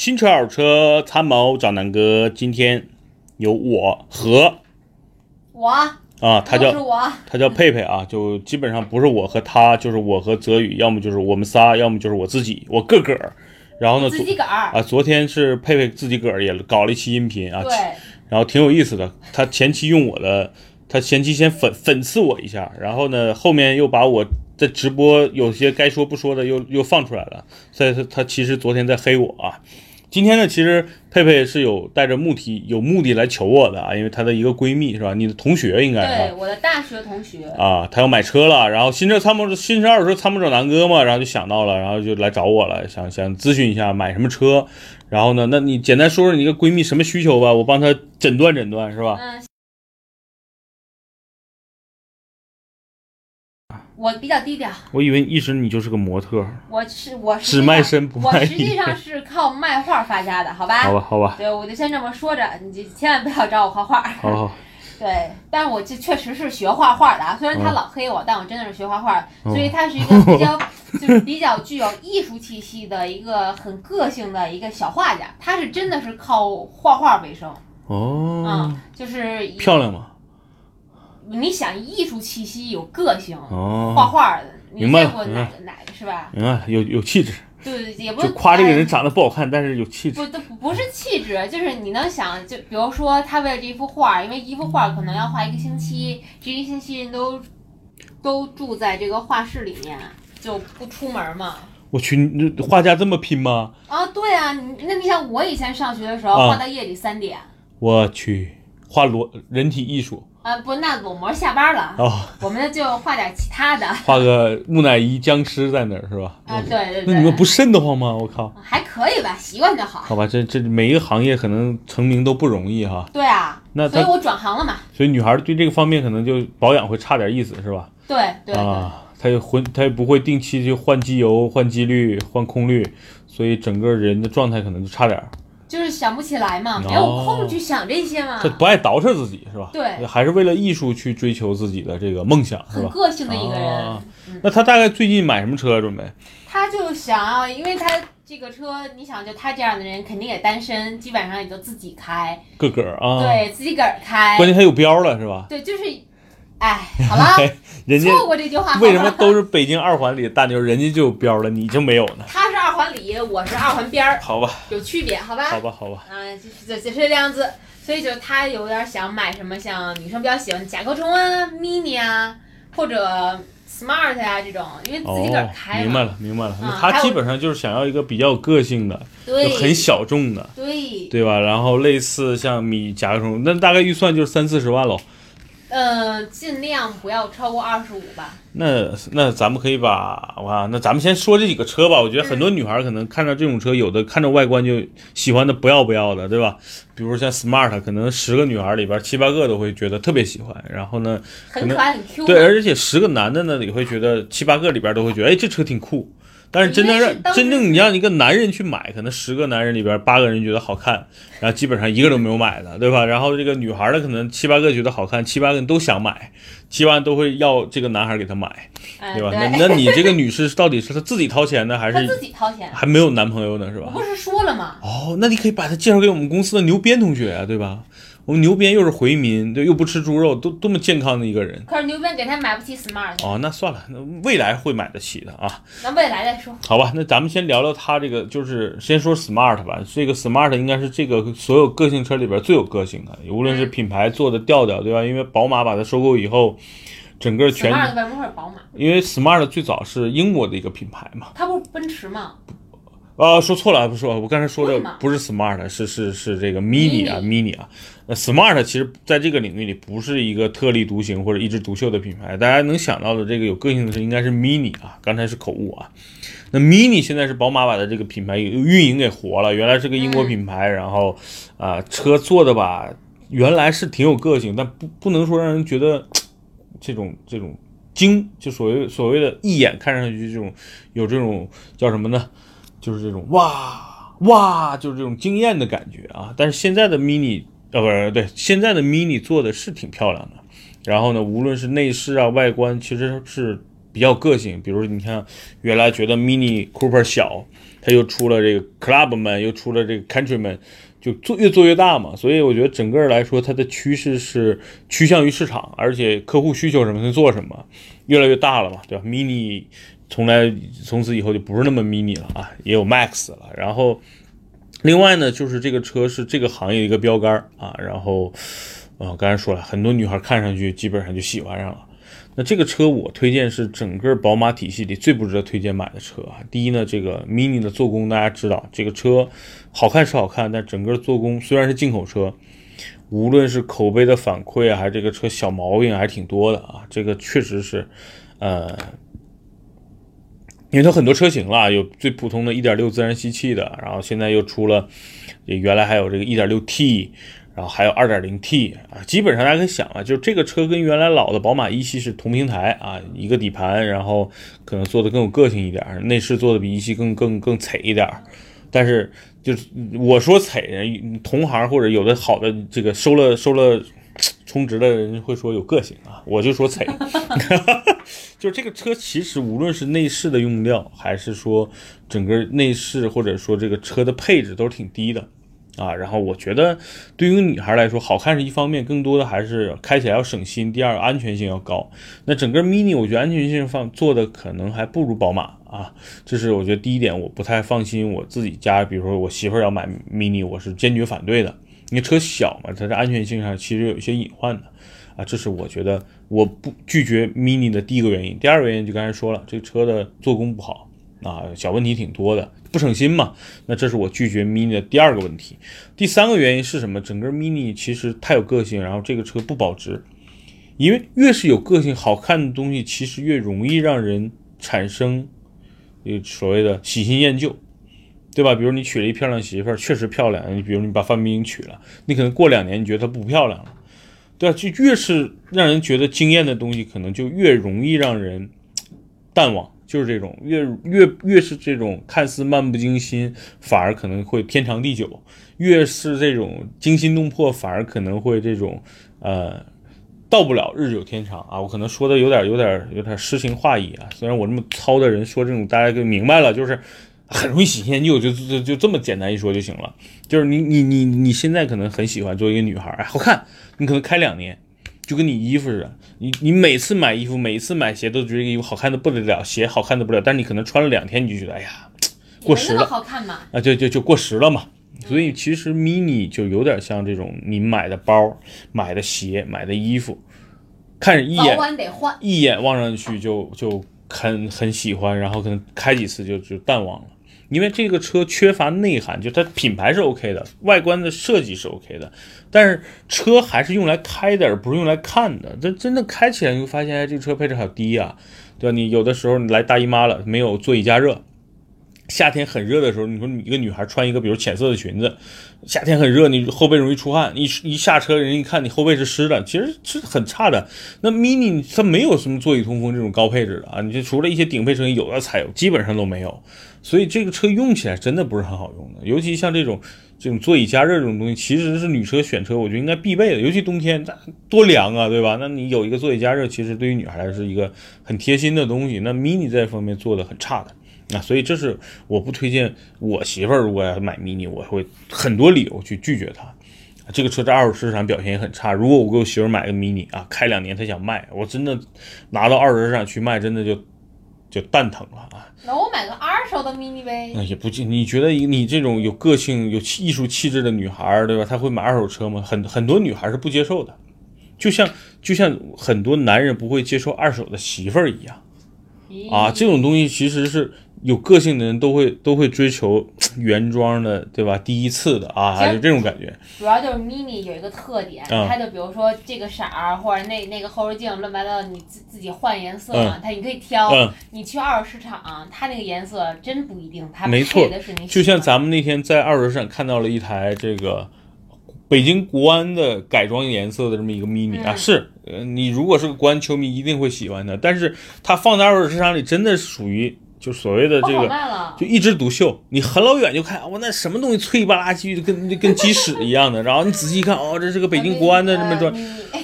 新车二手车参谋找南哥，今天有我和我啊，他叫他叫佩佩啊，就基本上不是我和他，就是我和泽宇，要么就是我们仨，要么就是我自己，我个个儿。然后呢，自己个儿，啊，昨天是佩佩自己个儿也搞了一期音频啊，对，然后挺有意思的。他前期用我的，他前期先粉粉刺我一下，然后呢，后面又把我在直播有些该说不说的又又放出来了，所以他他其实昨天在黑我啊。今天呢，其实佩佩是有带着目的有目的来求我的啊，因为她的一个闺蜜是吧？你的同学应该对，我的大学同学，啊，她要买车了，然后新车参谋新车二手车参谋长南哥嘛，然后就想到了，然后就来找我了，想想咨询一下买什么车，然后呢，那你简单说说你一个闺蜜什么需求吧，我帮她诊断诊断是吧？嗯，我比较低调，我以为一直你就是个模特，我是我是只卖身不卖我实际上是靠卖画发家的，好吧？好吧，好吧，对，我就先这么说着，你就千万不要找我画画。好好，对，但是我这确实是学画画的啊，虽然他嗯老黑我，但我真的是学画画，所以他是一个比较就是比较具有艺术气息的一个很个性的一个小画家。他是真的是靠画画为生，哦。嗯，，就是漂亮吗？你想艺术气息有个性，画哦，画的，你见过哪个哪个是吧？明白，有有气质，对，也不就夸这个人哎长得不好看，但是有气质。不，都不是气质，就是你能想，就比如说他为了这一幅画，因为一幅画可能要画一个星期，这一星期人都都住在这个画室里面，就不出门嘛。我去，你这画家这么拼吗？啊，对啊，你那你想我以前上学的时候，啊画到夜里三点，我去，画裸人体艺术啊，不，那裸模下班了，哦，我们就画点其他的。画个木乃伊僵尸在那儿是吧？啊，对对对，那你们不瘆得慌吗？我靠！还可以吧，习惯就好。好吧，这这每一个行业可能成名都不容易哈，对啊，那他所以我转行了嘛。所以女孩对这个方面可能就保养会差点意思是吧？对对对，啊，她也混，她也不会定期去换机油、换机滤、换空滤，所以整个人的状态可能就差点儿。就是想不起来嘛，哦没有空去想这些嘛他。不爱捯饬自己是吧？对还是为了艺术去追求自己的这个梦想是吧？很个性的一个人。啊那他大概最近买什么车啊准备？他就想要，因为他这个车，你想，就他这样的人，肯定也单身，基本上也就自己开，个个儿啊，，对自己个儿开。关键他有标了是吧？对，就是，哎，好了，人家错过这句话。为什么都是北京二环里的大妞，人家就有标了，你就没有呢？他环里，我是二环边儿，好吧，有区别，好吧？好吧，好吧。啊，就是这就是这样子，所以就他有点想买什么，像女生比较喜欢甲壳虫啊、mini 啊，或者 smart 呀、这种，因为自己个儿哦，开嘛。明白了，明白了。他基本上就是想要一个比较有个性的，对，就很小众的，对，对吧？然后类似像米甲壳虫，那大概预算就是三四十万喽。嗯，尽量不要超过二十五吧。那那咱们可以把哇，那咱们先说这几个车吧。我觉得很多女孩可能看到这种车，有的看着外观就喜欢的不要不要的，对吧？比如像 Smart，可能十个女孩里边七八个都会觉得特别喜欢。然后呢，很可爱，很 Q 对，而且十个男的呢也会觉得七八个里边都会觉得，哎，这车挺酷。但是真正让真正你让一个男人去买，可能十个男人里边八个人觉得好看，然后基本上一个都没有买的，对吧？然后这个女孩的，可能七八个觉得好看，七八个人都想买，七八都会要这个男孩给她买，哎对吧？那那你这个女士到底是她自己掏钱呢，还是自是己掏钱。还没有男朋友呢，是吧？我不是说了吗？哦，那你可以把她介绍给我们公司的牛鞭同学啊，对吧？我们牛鞭又是回民，对，又不吃猪肉，多多么健康的一个人。可是牛鞭给他买不起 smart，哦，那算了，那未来会买得起的啊。那未来再说。好吧，那咱们先聊聊它这个，就是先说 Smart 吧。这个 Smart 应该是这个所有个性车里边最有个性的，无论是品牌做的调调，对吧？因为宝马把它收购以后，整个全 smart 为什么会是宝马？因为 Smart 最早是英国的一个品牌嘛。它不是奔驰吗？啊，说错了，不是我刚才说的不是 Smart，是是是这个 Mini 啊，Mini 啊。那 Smart 其实在这个领域里不是一个特立独行或者一枝独秀的品牌，大家能想到的这个有个性的是应该是 Mini 啊，刚才是口误啊。那 Mini 现在是宝马把它这个品牌运营给活了，原来是个英国品牌，然后啊、车做的吧，原来是挺有个性，但不不能说让人觉得这种这种精，就所谓所谓的一眼看上去这种有这种叫什么呢？就是这种哇哇，就是这种惊艳的感觉啊。但是现在的 mini 呃不是对，现在的 mini 做的是挺漂亮的。然后呢，无论是内饰啊、外观，其实是比较个性，比如你看原来觉得 Mini Cooper 小，它又出了这个 Clubman，又出了这个 Countryman，就做越做越大嘛。所以我觉得整个来说，它的趋势是趋向于市场，而且客户需求什么它做什么，越来越大了嘛，对吧？Mini 从来从此以后就不是那么 Mini 了啊，也有 Max 了。然后另外呢，就是这个车是这个行业的一个标杆啊，然后。啊，刚才说了很多女孩看上去基本上就喜欢上了。那这个车我推荐是整个宝马体系里最不值得推荐买的车啊。第一呢，这个 Mini 的做工大家知道，这个车好看是好看，但整个做工虽然是进口车，无论是口碑的反馈啊，还是这个车小毛病还是挺多的啊。这个确实是，呃，因为它很多车型了，有最普通的1.6自然吸气的，然后现在又出了，原来还有这个 1.6T。然后还有 2.0T 啊，基本上大家可以想啊，就是这个车跟原来老的宝马一系是同平台啊，一个底盘，然后可能做的更有个性一点，内饰做的比一系更更更踩一点。但是就是我说踩，同行或者有的好的这个收了收了充值的人会说有个性啊，我就说踩。就是这个车其实无论是内饰的用料，还是说整个内饰或者说这个车的配置都是挺低的。啊，然后我觉得对于女孩来说，好看是一方面，更多的还是开起来要省心。第二，安全性要高。那整个 Mini，我觉得安全性放做的可能还不如宝马啊，这是我觉得第一点，我不太放心。我自己家，比如说我媳妇儿要买 Mini，我是坚决反对的。因为车小嘛，它在安全性上其实有一些隐患的啊，这是我觉得我不拒绝 Mini 的第一个原因。第二个原因就刚才说了，这个车的做工不好啊，小问题挺多的。不省心嘛？那这是我拒绝 Mini 的第二个问题。第三个原因是什么？整个 Mini 其实太有个性，然后这个车不保值。因为越是有个性、好看的东西，其实越容易让人产生呃所谓的喜新厌旧，对吧？比如你娶了一漂亮媳妇儿，确实漂亮。你比如你把范冰冰娶了，你可能过两年你觉得她不漂亮了，对？就越是让人觉得惊艳的东西，可能就越容易让人淡忘。就是这种越越越是这种看似漫不经心，反而可能会天长地久；越是这种惊心动魄，反而可能会这种呃到不了日久天长啊！我可能说的有点有点有点诗情画意啊。虽然我这么糙的人说这种，大家就明白了，就是很容易喜新厌旧，就就就这么简单一说就行了。就是你你你你现在可能很喜欢做一个女孩，哎，好看，你可能开两年。就跟你衣服似的，你你每次买衣服，每次买鞋都觉得这个衣服好看的不得了，鞋好看的不得了，但是你可能穿了两天，你就觉得哎呀，过时了，好看嘛？啊，就就就过时了嘛。所以其实 mini 就有点像这种你买的包、买的鞋、买的衣服，看着一眼一眼望上去就就很很喜欢，然后可能开几次就就淡忘了。因为这个车缺乏内涵，就它品牌是 OK 的，外观的设计是 OK 的，但是车还是用来开的，而不是用来看的。这真的开起来你会发现，哎，这个车配置好低啊，对吧？你有的时候你来大姨妈了，没有座椅加热。夏天很热的时候，你说你一个女孩穿一个比如浅色的裙子，夏天很热，你后背容易出汗，一一下车人一看你后背是湿的，其实是很差的。那 mini 它没有什么座椅通风这种高配置的啊，你就除了一些顶配车型有的才有，基本上都没有。所以这个车用起来真的不是很好用的，尤其像这种这种座椅加热这种东西，其实是女车选车我觉得应该必备的，尤其冬天多凉啊，对吧？那你有一个座椅加热，其实对于女孩来是一个很贴心的东西。那 mini 在这方面做的很差的。啊，所以这是我不推荐我媳妇儿如果要买 mini，我会很多理由去拒绝她。这个车在二手市场表现也很差。如果我给我媳妇买个 mini 啊，开两年她想卖，我真的拿到二手市场去卖，真的就就蛋疼了啊。那我买个二手的 mini 呗？那也不近。你觉得你这种有个性、有艺术气质的女孩，对吧？她会买二手车吗？很很多女孩是不接受的，就像就像很多男人不会接受二手的媳妇儿一样。啊，这种东西其实是。有个性的人都会都会追求 原装的，对吧？第一次的啊，就这种感觉。主要就是 mini 有一个特点，它就比如说这个色儿或者那那个后视镜乱七八糟，你自自己换颜色嘛，它你可以挑。你去二手市场，它那个颜色真不一定，它配的是你。就像咱们那天在二手市场看到了一台这个北京国安的改装颜色的这么一个 mini 啊，是，呃，你如果是个国安球迷，一定会喜欢的。但是它放在二手市场里，真的属于。就所谓的这个，就一枝独秀，你很老远就看，哇，那什么东西脆吧唧，就跟跟鸡屎一样的。然后你仔细一看，哦，这是个北京国安的这么装，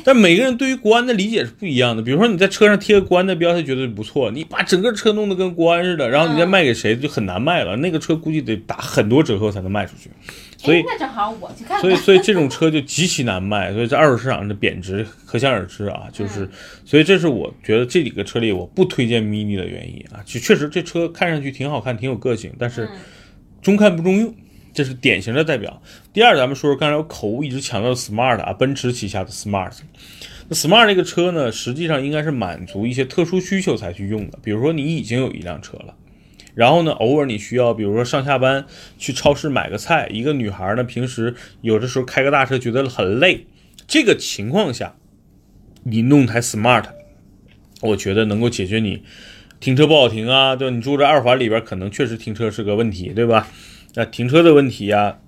但每个人对于国安的理解是不一样的。比如说你在车上贴个国安的标，他觉得不错；你把整个车弄得跟国安似的，然后你再卖给谁，就很难卖了。那个车估计得打很多折扣才能卖出去。所以哎那正好我去看看。所以，所以这种车就极其难卖，所以在二手市场的贬值可想而知啊。就是，所以这是我觉得这几个车里我不推荐 mini 的原因啊。就确实这车看上去挺好看，挺有个性，但是嗯中看不中用，这是典型的代表。第二，咱们说说刚才我口误一直强调的 smart 啊，奔驰旗下的 smart。那 smart 这个车呢，实际上应该是满足一些特殊需求才去用的，比如说你已经有一辆车了。然后呢，偶尔你需要，比如说上下班去超市买个菜，一个女孩呢，平时有的时候开个大车觉得很累，这个情况下，你弄台 smart，我觉得能够解决你停车不好停啊，对吧？你住在二环里边，可能确实停车是个问题，对吧？那停车的问题呀、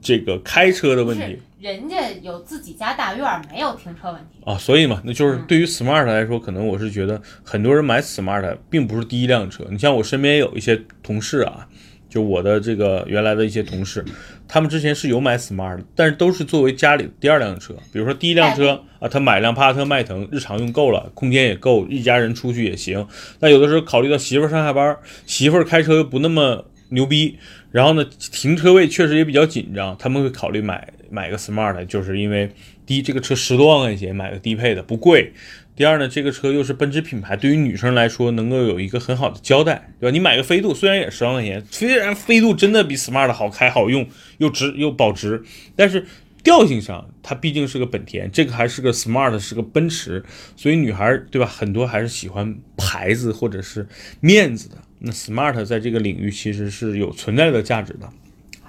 这个开车的问题，人家有自己家大院儿，没有停车问题。啊，所以嘛，那就是对于 smart 来说，可能我是觉得很多人买 smart 并不是第一辆车。你像我身边也有一些同事啊，就我的这个原来的一些同事，他们之前是有买 smart，但是都是作为家里的第二辆车。比如说第一辆车啊，他买辆帕萨特迈腾，日常用够了，空间也够，一家人出去也行。那有的时候考虑到媳妇儿上下班，媳妇儿开车又不那么牛逼，然后呢，停车位确实也比较紧张，他们会考虑买买个 smart，就是因为第一，这个车十多万块钱买个低配的不贵；第二呢，这个车又是奔驰品牌，对于女生来说能够有一个很好的交代，对吧？你买个飞度，虽然也十万块钱，虽然飞度真的比 smart 好开、好用，又值又保值，但是。调性上，它毕竟是个本田，这个还是个 smart，是个奔驰，所以女孩对吧？很多还是喜欢牌子或者是 面子的。那 smart 在这个领域其实是有存在的价值的。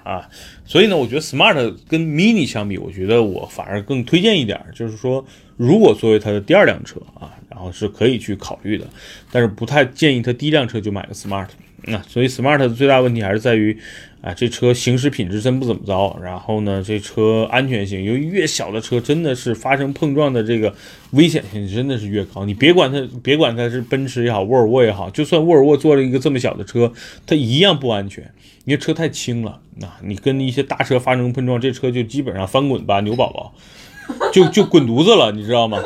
啊，所以呢，我觉得 Smart 跟 Mini 相比，我觉得我反而更推荐一点，就是说，如果作为它的第二辆车啊，然后是可以去考虑的，但是不太建议它第一辆车就买个 Smart。啊，所以 Smart 的最大问题还是在于，啊，这车行驶品质真不怎么着，然后呢，这车安全性，由于越小的车真的是发生碰撞的这个危险性真的是越高。你别管它，别管它是奔驰也好，沃尔沃也好，就算沃尔沃做了一个这么小的车，它一样不安全，因为车太轻了。啊，你跟一些大车发生碰撞，这车就基本上翻滚吧，牛宝宝，就就滚犊子了，你知道吗？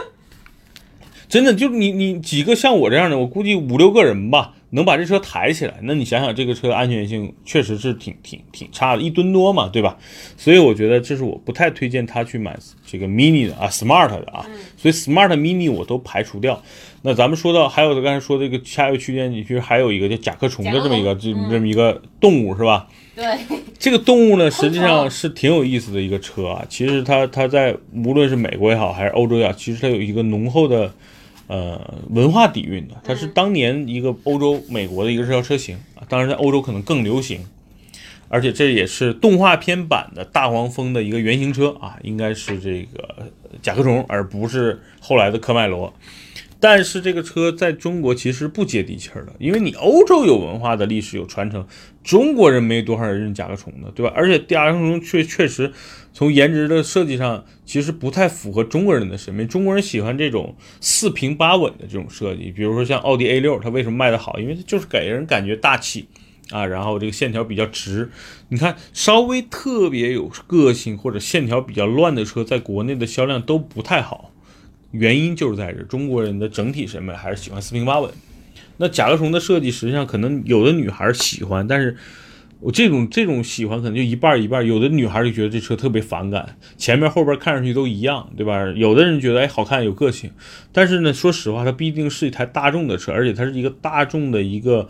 真的，就你你几个像我这样的，我估计五六个人吧，能把这车抬起来。那你想想，这个车安全性确实是挺挺挺差的，一吨多嘛，对吧？所以我觉得这是我不太推荐他去买这个 mini 的啊，smart 的啊。所以 smart mini 我都排除掉。那咱们说到还有刚才说这个下一个区间，你其实还有一个叫甲壳虫的这么一个这这么一个动物是吧？对，这个动物呢，实际上是挺有意思的一个车啊。其实它它在无论是美国也好，还是欧洲也好，其实它有一个浓厚的呃文化底蕴的。它是当年一个欧洲、美国的一个热销车型啊，当然在欧洲可能更流行。而且这也是动画片版的大黄蜂的一个原型车啊，应该是这个甲壳虫，而不是后来的科迈罗。但是这个车在中国其实不接地气儿的，因为你欧洲有文化的历史有传承，中国人没多少人认甲壳虫的，对吧？而且甲壳虫确确实从颜值的设计上，其实不太符合中国人的审美。中国人喜欢这种四平八稳的这种设计，比如说像奥迪 A 六，它为什么卖得好？因为它就是给人感觉大气啊，然后这个线条比较直。你看，稍微特别有个性或者线条比较乱的车，在国内的销量都不太好。原因就是在这，中国人的整体审美还是喜欢四平八稳。那甲壳虫的设计，实际上可能有的女孩喜欢，但是我这种这种喜欢可能就一半一半。有的女孩就觉得这车特别反感，前面后边看上去都一样，对吧？有的人觉得哎好看有个性，但是呢，说实话，它毕竟是一台大众的车，而且它是一个大众的一个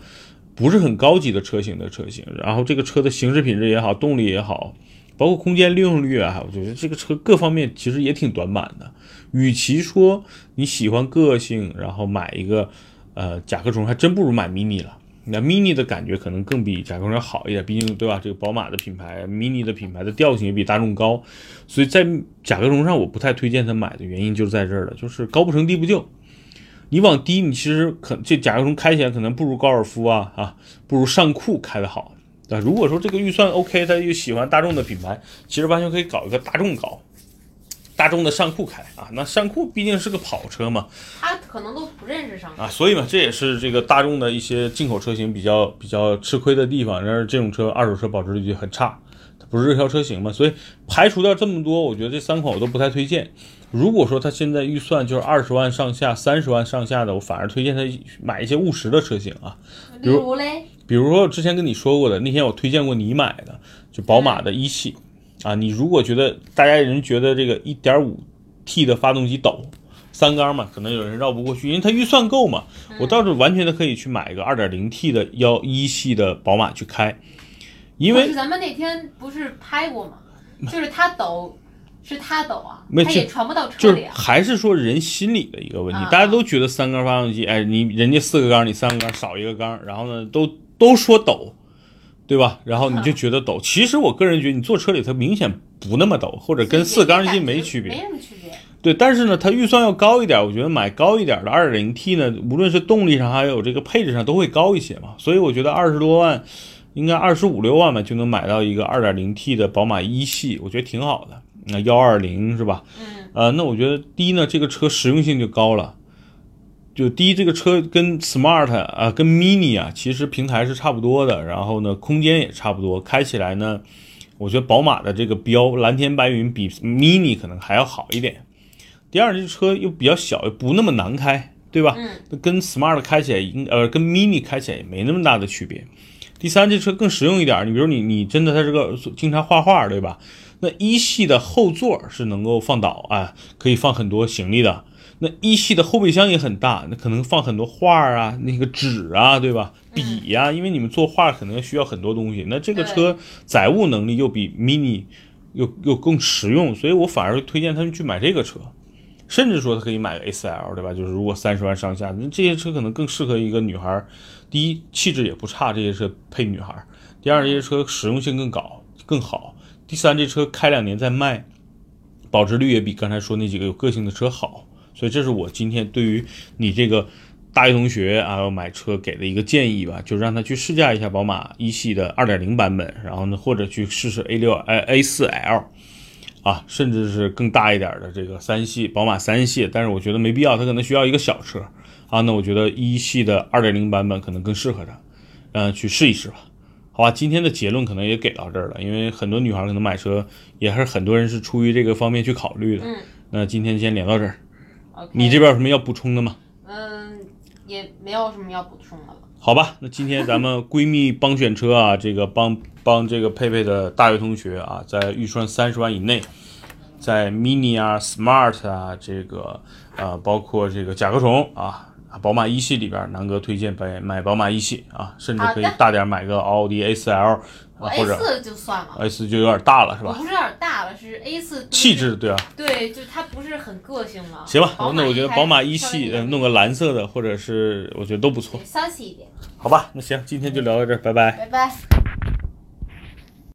不是很高级的车型的车型。然后这个车的行驶品质也好，动力也好，包括空间利用率啊，我觉得这个车各方面其实也挺短板的。与其说你喜欢个性，然后买一个呃甲壳虫，还真不如买 mini 了。那 mini 的感觉可能更比甲壳虫要好一点，毕竟对吧？这个宝马的品牌，mini 的品牌的调性也比大众高，所以在甲壳虫上我不太推荐他买的原因就是在这儿了，就是高不成低不就。你往低，你其实可这甲壳虫开起来可能不如高尔夫啊啊，不如尚酷开的好。啊，如果说这个预算 OK，他又喜欢大众的品牌，其实完全可以搞一个大众搞。大众的尚酷开啊，那尚酷毕竟是个跑车嘛，他可能都不认识尚酷啊，所以嘛，这也是这个大众的一些进口车型比较比较吃亏的地方。但是这种车二手车保值率就很差，它不是热销车型嘛，所以排除掉这么多，我觉得这三款我都不太推荐。如果说他现在预算就是二十万上下、三十万上下的，我反而推荐他买一些务实的车型啊。比如嘞，比如说我之前跟你说过的，那天我推荐过你买的，就宝马的一系啊。你如果觉得大家人觉得这个一点五 T 的发动机抖，三缸嘛，可能有人绕不过去，因为他预算够嘛。我倒是完全的可以去买一个二点零 T 的幺一系的宝马去开，因为咱们那天不是拍过吗？就是它抖，是它抖啊 没，它就也传不到车就是里啊。还是说人心理的一个问题，啊大家都觉得三缸发动机，哎，你人家四个缸，你三个缸少一个缸，然后呢，都都说抖，对吧？然后你就觉得抖。其实我个人觉得，你坐车里它明显不那么抖，或者跟四缸机没区别没。什么区别。对，但是呢，它预算要高一点，我觉得买高一点的二点零 T 呢，无论是动力上还有这个配置上都会高一些嘛。所以我觉得二十多万，应该二十五六万吧，就能买到一个二点零 T 的宝马一系，我觉得挺好的。那幺二零是吧？嗯，呃，那我觉得第一呢，这个车实用性就高了。就第一，这个车跟 Smart 啊、跟 Mini 啊，其实平台是差不多的，然后呢，空间也差不多，开起来呢，我觉得宝马的这个标蓝天白云比 Mini 可能还要好一点。第二，这车又比较小，又不那么难开，对吧？嗯，跟 Smart 开起来应呃跟 Mini 开起来也没那么大的区别。第三，这车更实用一点，你比如你你真的它这个经常画画，对吧？那一系的后座是能够放倒啊，可以放很多行李的。那一系的后备箱也很大，那可能放很多画啊、那个纸啊，对吧？笔呀、因为你们作画可能需要很多东西。那这个车载物能力又比 Mini 又又更实用，所以我反而推荐他们去买这个车。甚至说他可以买个 A4L，对吧？就是如果三十万上下，那这些车可能更适合一个女孩。第一，气质也不差，这些车配女孩；第二，这些车实用性更高更好；第三，这车开两年再卖，保值率也比刚才说那几个有个性的车好。所以这是我今天对于你这个大学同学啊要买车给的一个建议吧，就让他去试驾一下宝马一系的2.0版本，然后呢或者去试试 A 六呃 A 四 L。啊，甚至是更大一点的这个三系，宝马三系，但是我觉得没必要，他可能需要一个小车啊。那我觉得一系的二点零版本可能更适合他，嗯、去试一试吧。好吧，今天的结论可能也给到这儿了，因为很多女孩可能买车也是很多人是出于这个方面去考虑的。嗯那今天先聊到这儿，OK，你这边有什么要补充的吗？嗯也没有什么要补充的了。好吧，那今天咱们闺蜜帮选车啊，这个帮帮这个佩佩的大学同学啊，在预算三十万以内，在 mini 啊、smart 啊，这个呃，包括这个甲壳虫啊，宝马一系里边，南哥推荐买买宝马一系啊，甚至可以大点买个奥迪 A4L 我啊，A 四就算了，A 四就有点大了是吧？我不是有点大了，是 A 四气质对啊，对，就它不是很个性了。行吧，那我觉得宝马一系呃弄个蓝色的，或者是我觉得都不错骚气一点。好吧，那行，今天就聊到这儿，拜拜。拜拜。